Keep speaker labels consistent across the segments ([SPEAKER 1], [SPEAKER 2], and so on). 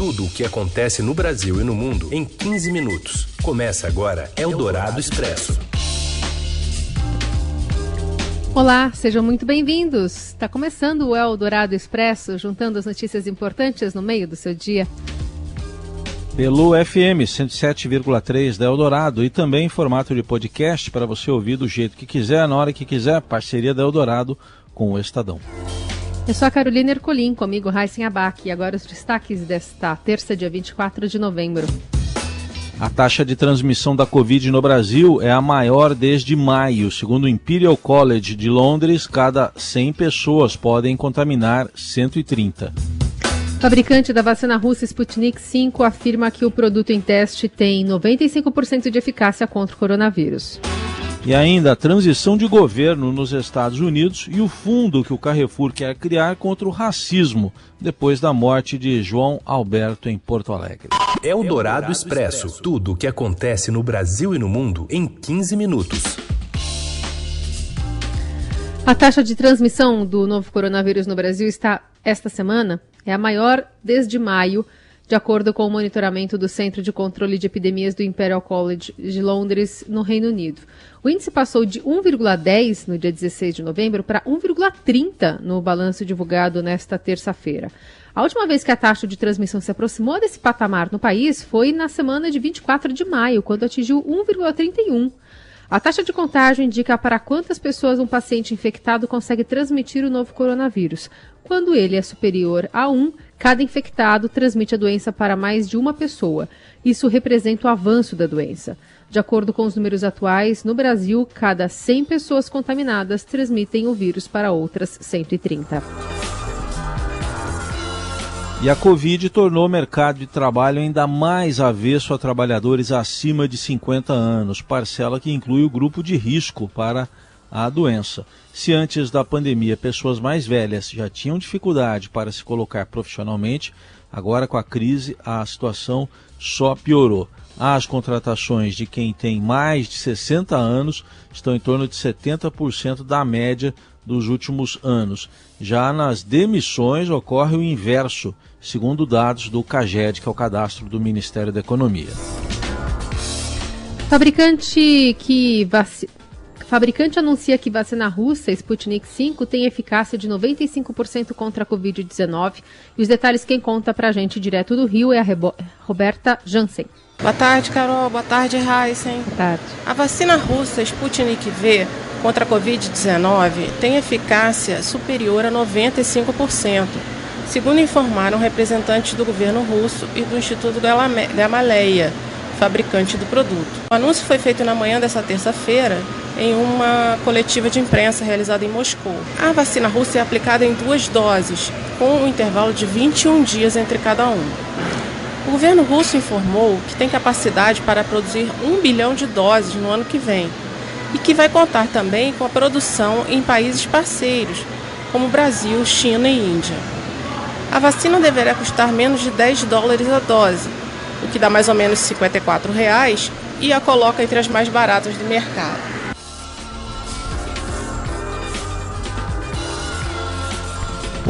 [SPEAKER 1] Tudo o que acontece no Brasil e no mundo em 15 minutos. Começa agora Eldorado Expresso.
[SPEAKER 2] Olá, sejam muito bem-vindos. Está começando o Eldorado Expresso, juntando as notícias importantes no meio do seu dia.
[SPEAKER 3] Pelo FM 107,3 da Eldorado e também em formato de podcast para você ouvir do jeito que quiser, na hora que quiser, parceria da Eldorado com o Estadão.
[SPEAKER 2] Eu sou a Carolina Ercolim, comigo Raíssen Abac. E agora os destaques desta terça, dia 24 de novembro.
[SPEAKER 3] A taxa de transmissão da Covid no Brasil é a maior desde maio. Segundo o Imperial College de Londres, cada 100 pessoas podem contaminar 130.
[SPEAKER 2] Fabricante da vacina russa Sputnik V afirma que o produto em teste tem 95% de eficácia contra o coronavírus.
[SPEAKER 3] E ainda a transição de governo nos Estados Unidos e o fundo que o Carrefour quer criar contra o racismo depois da morte de João Alberto em Porto Alegre.
[SPEAKER 1] É o Dourado Expresso. Tudo o que acontece no Brasil e no mundo em 15 minutos.
[SPEAKER 2] A taxa de transmissão do novo coronavírus no Brasil está esta semana é a maior desde maio de acordo com o monitoramento do Centro de Controle de Epidemias do Imperial College de Londres, no Reino Unido. O índice passou de 1,10 no dia 16 de novembro para 1,30 no balanço divulgado nesta terça-feira. A última vez que a taxa de transmissão se aproximou desse patamar no país foi na semana de 24 de maio, quando atingiu 1,31. A taxa de contágio indica para quantas pessoas um paciente infectado consegue transmitir o novo coronavírus. Quando ele é superior a 1, cada infectado transmite a doença para mais de uma pessoa. Isso representa o avanço da doença. De acordo com os números atuais, no Brasil, cada 100 pessoas contaminadas transmitem o vírus para outras 130.
[SPEAKER 3] E a Covid tornou o mercado de trabalho ainda mais avesso a trabalhadores acima de 50 anos, parcela que inclui o grupo de risco para a doença. Se antes da pandemia pessoas mais velhas já tinham dificuldade para se colocar profissionalmente, agora com a crise a situação só piorou. As contratações de quem tem mais de 60 anos estão em torno de 70% da média dos últimos anos. Já nas demissões ocorre o inverso, segundo dados do CAGED, que é o cadastro do Ministério da Economia.
[SPEAKER 2] Fabricante que vac... Fabricante anuncia que vacina russa Sputnik V tem eficácia de 95% contra a Covid-19. E os detalhes quem conta pra gente direto do Rio é a Rebo... Roberta Jansen.
[SPEAKER 4] Boa tarde, Carol. Boa tarde, Heisen.
[SPEAKER 2] Boa tarde.
[SPEAKER 4] A vacina russa Sputnik V contra a Covid-19 tem eficácia superior a 95%, segundo informaram representantes do governo russo e do Instituto Gamaleya, fabricante do produto. O anúncio foi feito na manhã dessa terça-feira em uma coletiva de imprensa realizada em Moscou. A vacina russa é aplicada em duas doses, com um intervalo de 21 dias entre cada uma. O governo russo informou que tem capacidade para produzir um bilhão de doses no ano que vem e que vai contar também com a produção em países parceiros, como Brasil, China e Índia. A vacina deverá custar menos de 10 dólares a dose, o que dá mais ou menos 54 reais e a coloca entre as mais baratas do mercado.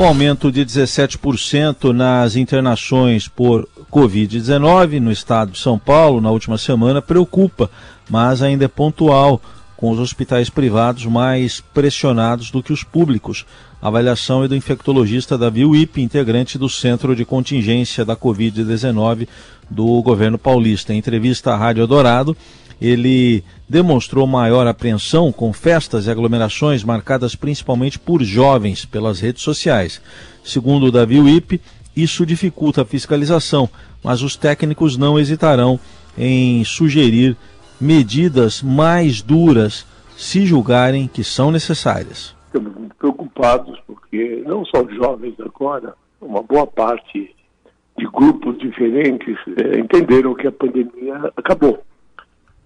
[SPEAKER 3] O aumento de 17% nas internações por Covid-19 no estado de São Paulo na última semana preocupa, mas ainda é pontual, com os hospitais privados mais pressionados do que os públicos. A avaliação é do infectologista Davi Wip, integrante do Centro de Contingência da Covid-19 do governo paulista. Em entrevista à Rádio Dourado, ele demonstrou maior apreensão com festas e aglomerações marcadas principalmente por jovens pelas redes sociais. Segundo o Davi Wip, isso dificulta a fiscalização, mas os técnicos não hesitarão em sugerir medidas mais duras se julgarem que são necessárias.
[SPEAKER 5] Estamos muito preocupados porque não só os jovens agora, uma boa parte de grupos diferentes é, entenderam que a pandemia acabou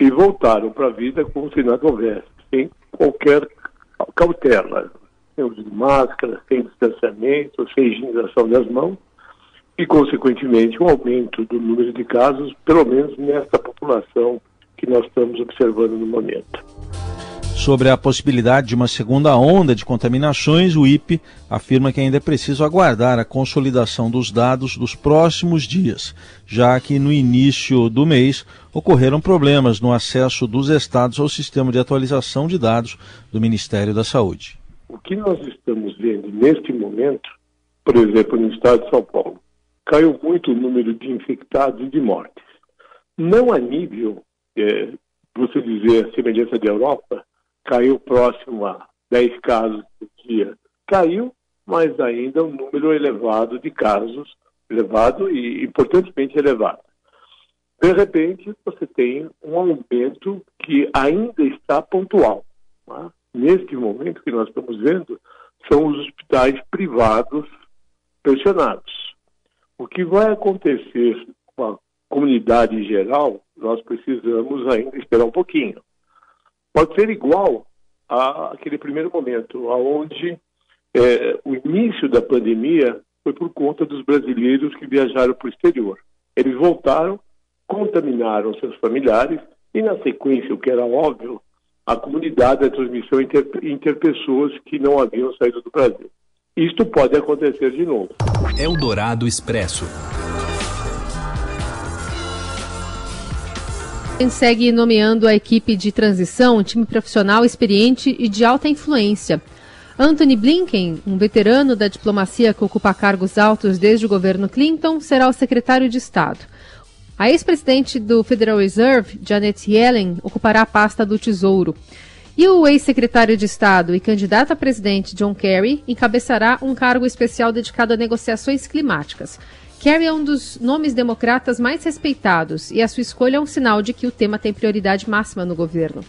[SPEAKER 5] e voltaram para a vida como se nada houvesse, sem qualquer cautela, sem uso de máscara, sem distanciamento, sem higienização das mãos e, consequentemente, um aumento do número de casos, pelo menos nessa população que nós estamos observando no momento.
[SPEAKER 3] Sobre a possibilidade de uma segunda onda de contaminações, o IPE afirma que ainda é preciso aguardar a consolidação dos dados dos próximos dias, já que no início do mês ocorreram problemas no acesso dos estados ao sistema de atualização de dados do Ministério da Saúde.
[SPEAKER 5] O que nós estamos vendo neste momento, por exemplo, no estado de São Paulo, caiu muito o número de infectados e de mortes. Não a nível, é, você dizer, a semelhança da Europa, caiu próximo a 10 casos por dia. Caiu, mas ainda um número elevado de casos, elevado e importantemente elevado. De repente, você tem um aumento que ainda está pontual. Tá? Neste momento que nós estamos vendo, são os hospitais privados pressionados. O que vai acontecer com a comunidade em geral, nós precisamos ainda esperar um pouquinho pode ser igual àquele primeiro momento, aonde é, o início da pandemia foi por conta dos brasileiros que viajaram para o exterior. Eles voltaram, contaminaram seus familiares e, na sequência, o que era óbvio, a comunidade da transmissão inter, interpessoas que não haviam saído do Brasil. Isto pode acontecer de novo.
[SPEAKER 1] Eldorado Expresso.
[SPEAKER 2] Segue nomeando a equipe de transição, um time profissional experiente e de alta influência. Anthony Blinken, um veterano da diplomacia que ocupa cargos altos desde o governo Clinton, será o secretário de Estado. A ex-presidente do Federal Reserve, Janet Yellen, ocupará a pasta do Tesouro. E o ex-secretário de Estado e candidato a presidente John Kerry encabeçará um cargo especial dedicado a negociações climáticas. Kerry é um dos nomes democratas mais respeitados e a sua escolha é um sinal de que o tema tem prioridade máxima no governo.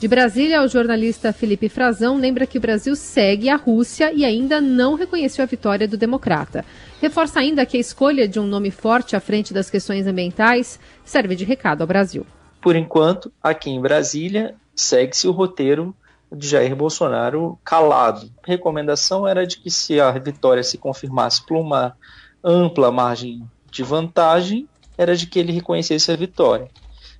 [SPEAKER 2] De Brasília, o jornalista Felipe Frazão lembra que o Brasil segue a Rússia e ainda não reconheceu a vitória do democrata. Reforça ainda que a escolha de um nome forte à frente das questões ambientais serve de recado ao Brasil.
[SPEAKER 6] Por enquanto, aqui em Brasília, segue-se o roteiro de Jair Bolsonaro calado. A recomendação era de que se a vitória se confirmasse por uma ampla margem de vantagem era de que ele reconhecesse a vitória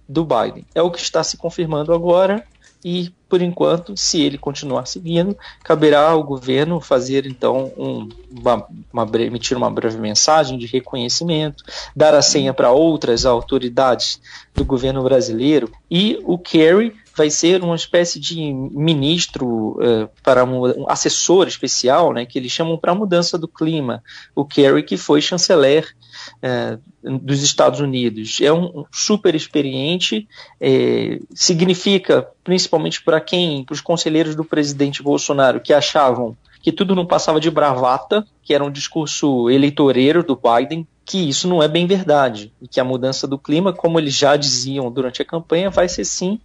[SPEAKER 6] do Biden. É o que está se confirmando agora e, por enquanto, se ele continuar seguindo, caberá ao governo fazer então um, uma, uma, emitir uma breve mensagem de reconhecimento, dar a senha para outras autoridades do governo brasileiro e o Kerry vai ser uma espécie de ministro uh, para um assessor especial, né, que eles chamam para a mudança do clima, o Kerry que foi chanceler uh, dos Estados Unidos. É um super experiente, é, significa, principalmente para quem, para os conselheiros do presidente Bolsonaro que achavam que tudo não passava de bravata, que era um discurso eleitoreiro do Biden, que isso não é bem verdade, e que a mudança do clima, como eles já diziam durante a campanha, vai ser sim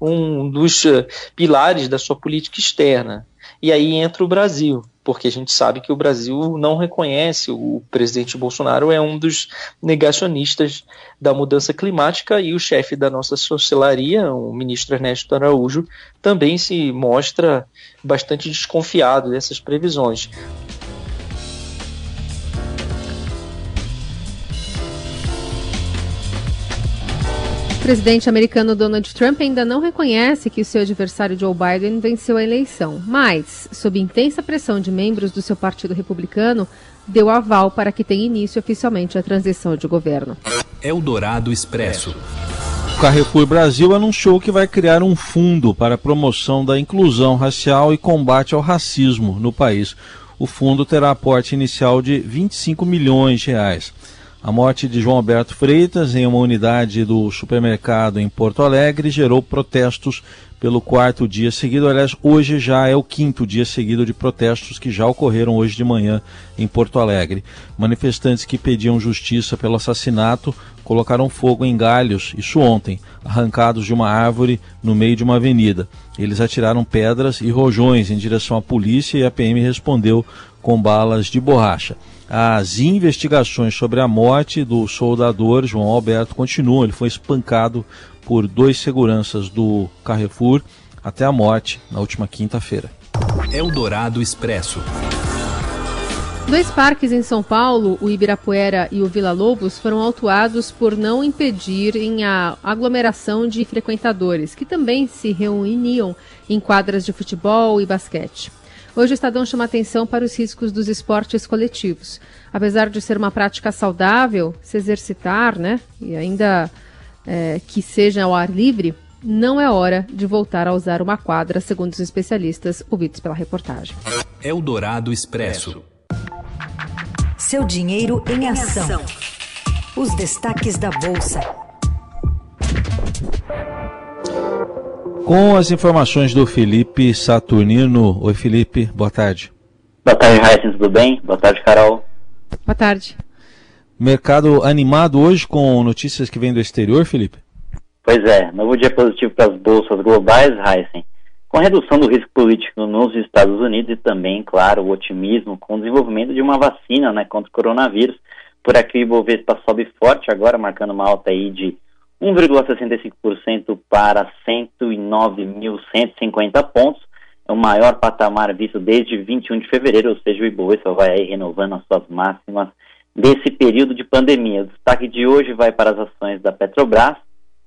[SPEAKER 6] um dos eh, pilares da sua política externa. E aí entra o Brasil, porque a gente sabe que o Brasil não reconhece, o presidente Bolsonaro é um dos negacionistas da mudança climática e o chefe da nossa chancelaria, o ministro Ernesto Araújo, também se mostra bastante desconfiado dessas previsões.
[SPEAKER 2] O presidente americano Donald Trump ainda não reconhece que o seu adversário Joe Biden venceu a eleição, mas, sob intensa pressão de membros do seu partido republicano, deu aval para que tenha início oficialmente a transição de governo.
[SPEAKER 1] Eldorado Expresso.
[SPEAKER 3] O Carrefour Brasil anunciou que vai criar um fundo para a promoção da inclusão racial e combate ao racismo no país. O fundo terá aporte inicial de 25 milhões de reais. A morte de João Alberto Freitas em uma unidade do supermercado em Porto Alegre gerou protestos pelo quarto dia seguido. Aliás, hoje já é o quinto dia seguido de protestos que já ocorreram hoje de manhã em Porto Alegre. Manifestantes que pediam justiça pelo assassinato colocaram fogo em galhos, isso ontem, arrancados de uma árvore no meio de uma avenida. Eles atiraram pedras e rojões em direção à polícia e a PM respondeu com balas de borracha. As investigações sobre a morte do soldador João Alberto continuam. Ele foi espancado por dois seguranças do Carrefour até a morte na última quinta-feira.
[SPEAKER 1] Eldorado Expresso.
[SPEAKER 2] Dois parques em São Paulo, o Ibirapuera e o Vila Lobos, foram autuados por não impedirem a aglomeração de frequentadores, que também se reuniam em quadras de futebol e basquete. Hoje o Estadão chama atenção para os riscos dos esportes coletivos. Apesar de ser uma prática saudável, se exercitar, né, e ainda é, que seja ao ar livre, não é hora de voltar a usar uma quadra, segundo os especialistas ouvidos pela reportagem.
[SPEAKER 1] Eldorado Expresso.
[SPEAKER 7] Seu dinheiro em ação. Os destaques da Bolsa.
[SPEAKER 3] Com as informações do Felipe Saturnino. Oi, Felipe, boa tarde.
[SPEAKER 8] Boa tarde, Raíssa, tudo bem? Boa tarde, Carol.
[SPEAKER 2] Boa tarde.
[SPEAKER 3] Mercado animado hoje com notícias que vêm do exterior, Felipe?
[SPEAKER 8] Pois é, novo dia positivo para as bolsas globais, Heisen, com a redução do risco político nos Estados Unidos e também, claro, o otimismo com o desenvolvimento de uma vacina né, contra o coronavírus. Por aqui o Ibovespa sobe forte agora, marcando uma alta aí de 1,65% para 109.150 pontos. É o maior patamar visto desde 21 de fevereiro, ou seja, o Ibovespa vai renovando as suas máximas desse período de pandemia. O destaque de hoje vai para as ações da Petrobras,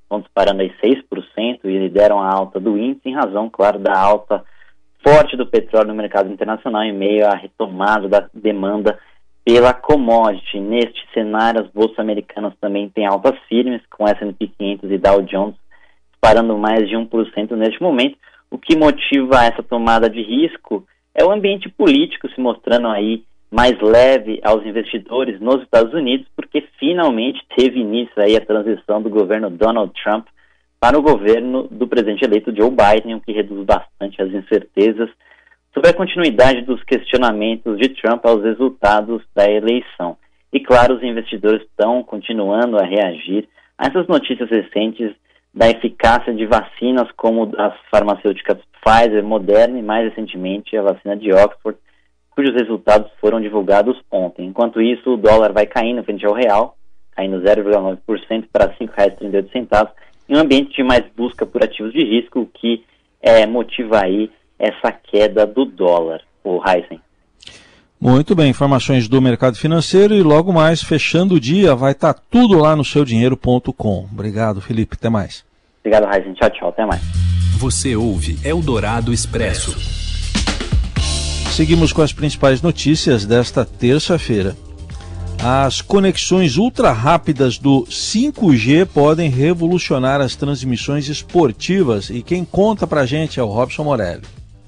[SPEAKER 8] estão disparando aí 6% e lideram a alta do índice, em razão, claro, da alta forte do petróleo no mercado internacional em meio à retomada da demanda pela commodity. Neste cenário, as bolsas americanas também têm altas firmes, com S&P 500 e Dow Jones disparando mais de 1% neste momento. O que motiva essa tomada de risco é o ambiente político se mostrando aí mais leve aos investidores nos Estados Unidos, porque finalmente teve início aí a transição do governo Donald Trump para o governo do presidente eleito Joe Biden, o que reduz bastante as incertezas sobre a continuidade dos questionamentos de Trump aos resultados da eleição. E claro, os investidores estão continuando a reagir a essas notícias recentes da eficácia de vacinas como as farmacêuticas Pfizer, Moderna e mais recentemente a vacina de Oxford, cujos resultados foram divulgados ontem. Enquanto isso, o dólar vai caindo frente ao real, caindo 0,9% para R$ 5,38, em um ambiente de mais busca por ativos de risco, o que é, motiva aí essa queda do dólar, o Heisen.
[SPEAKER 3] Muito bem, informações do mercado financeiro e logo mais, fechando o dia, vai estar tá tudo lá no seudinheiro.com. Obrigado, Felipe. Até mais.
[SPEAKER 8] Obrigado, Heisen. Tchau, tchau. Até mais.
[SPEAKER 1] Você ouve Eldorado Expresso.
[SPEAKER 3] Seguimos com as principais notícias desta terça-feira. As conexões ultra rápidas do 5G podem revolucionar as transmissões esportivas e quem conta pra gente é o Robson Morelli.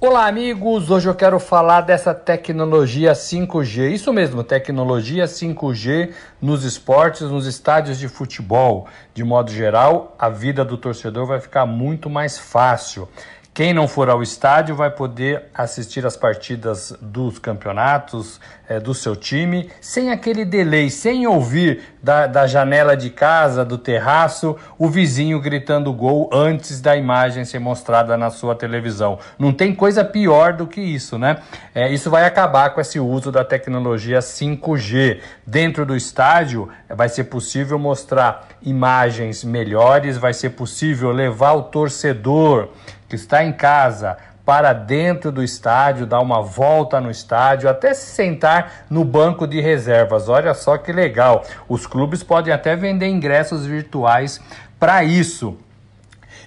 [SPEAKER 9] Olá, amigos! Hoje eu quero falar dessa tecnologia 5G. Isso mesmo, tecnologia 5G nos esportes, nos estádios de futebol. De modo geral, a vida do torcedor vai ficar muito mais fácil. Quem não for ao estádio vai poder assistir as partidas dos campeonatos é, do seu time sem aquele delay, sem ouvir da, da janela de casa, do terraço, o vizinho gritando gol antes da imagem ser mostrada na sua televisão. Não tem coisa pior do que isso, né? É, isso vai acabar com esse uso da tecnologia 5G. Dentro do estádio vai ser possível mostrar imagens melhores, vai ser possível levar o torcedor que está em casa para dentro do estádio, dar uma volta no estádio, até se sentar no banco de reservas. Olha só que legal. Os clubes podem até vender ingressos virtuais para isso.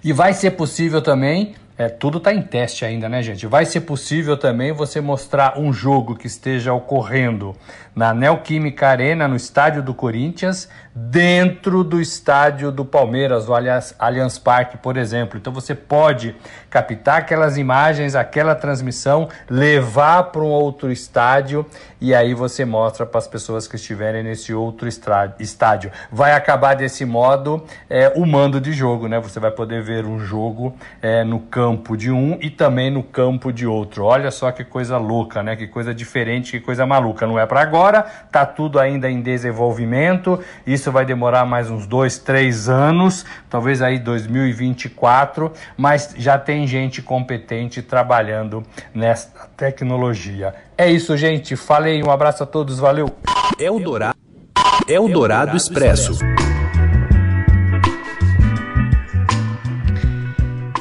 [SPEAKER 9] E vai ser possível também é, tudo está em teste ainda, né, gente? Vai ser possível também você mostrar um jogo que esteja ocorrendo na Neoquímica Arena, no estádio do Corinthians, dentro do estádio do Palmeiras, o Allianz, Allianz Parque, por exemplo. Então você pode captar aquelas imagens, aquela transmissão, levar para um outro estádio e aí você mostra para as pessoas que estiverem nesse outro estádio. Vai acabar desse modo é, o mando de jogo, né? Você vai poder ver um jogo é, no campo de um e também no campo de outro. Olha só que coisa louca, né? Que coisa diferente, que coisa maluca. Não é para agora, tá tudo ainda em desenvolvimento. Isso vai demorar mais uns dois, três anos, talvez aí 2024, mas já tem gente competente trabalhando nessa tecnologia. É isso, gente. Falei, um abraço a todos, valeu.
[SPEAKER 1] É o Dourado, é o Dourado Expresso.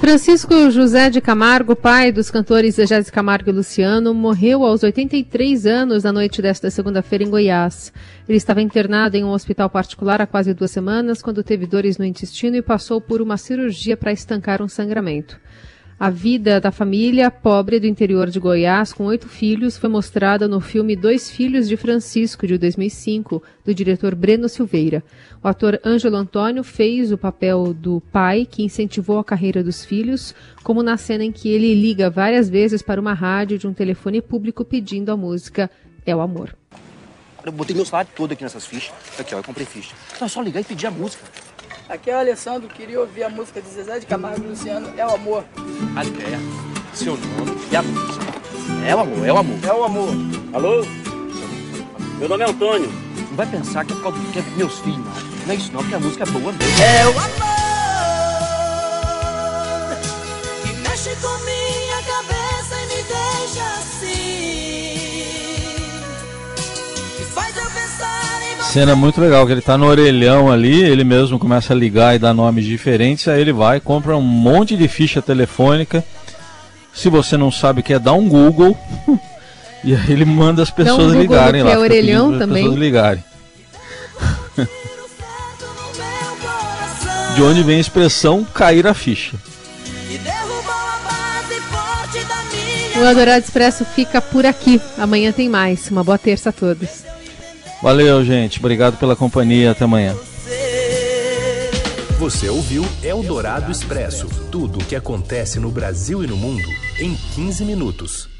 [SPEAKER 2] Francisco José de Camargo, pai dos cantores de Camargo e Luciano, morreu aos 83 anos na noite desta segunda-feira em Goiás. Ele estava internado em um hospital particular há quase duas semanas quando teve dores no intestino e passou por uma cirurgia para estancar um sangramento. A vida da família pobre do interior de Goiás, com oito filhos, foi mostrada no filme Dois Filhos de Francisco, de 2005, do diretor Breno Silveira. O ator Ângelo Antônio fez o papel do pai que incentivou a carreira dos filhos, como na cena em que ele liga várias vezes para uma rádio de um telefone público pedindo a música É o Amor.
[SPEAKER 10] Eu botei meu salário todo aqui nessas fichas. Aqui, ó, eu comprei ficha. Então é só ligar e pedir a música.
[SPEAKER 11] Aqui é o Alessandro, queria ouvir a música de Zezé de Camargo e Luciano, É o Amor.
[SPEAKER 10] A ideia, seu nome e a música. É o amor, é o amor.
[SPEAKER 11] É o amor.
[SPEAKER 12] Alô? Meu nome é Antônio.
[SPEAKER 10] Não vai pensar que é por causa do que é meus filhos, não. Não é isso não, porque a música é boa mesmo.
[SPEAKER 11] É o amor
[SPEAKER 13] que mexe com
[SPEAKER 3] Cena muito legal, que ele tá no orelhão ali, ele mesmo começa a ligar e dar nomes diferentes, aí ele vai, compra um monte de ficha telefônica. Se você não sabe o que é, dá um Google. e aí ele manda as pessoas
[SPEAKER 2] Google
[SPEAKER 3] ligarem lá.
[SPEAKER 2] é orelhão também.
[SPEAKER 3] pessoas ligarem. De onde vem a expressão cair a ficha.
[SPEAKER 2] O Eldorado Expresso fica por aqui. Amanhã tem mais. Uma boa terça a todos.
[SPEAKER 3] Valeu, gente. Obrigado pela companhia. Até amanhã.
[SPEAKER 1] Você ouviu Eldorado Expresso tudo o que acontece no Brasil e no mundo em 15 minutos.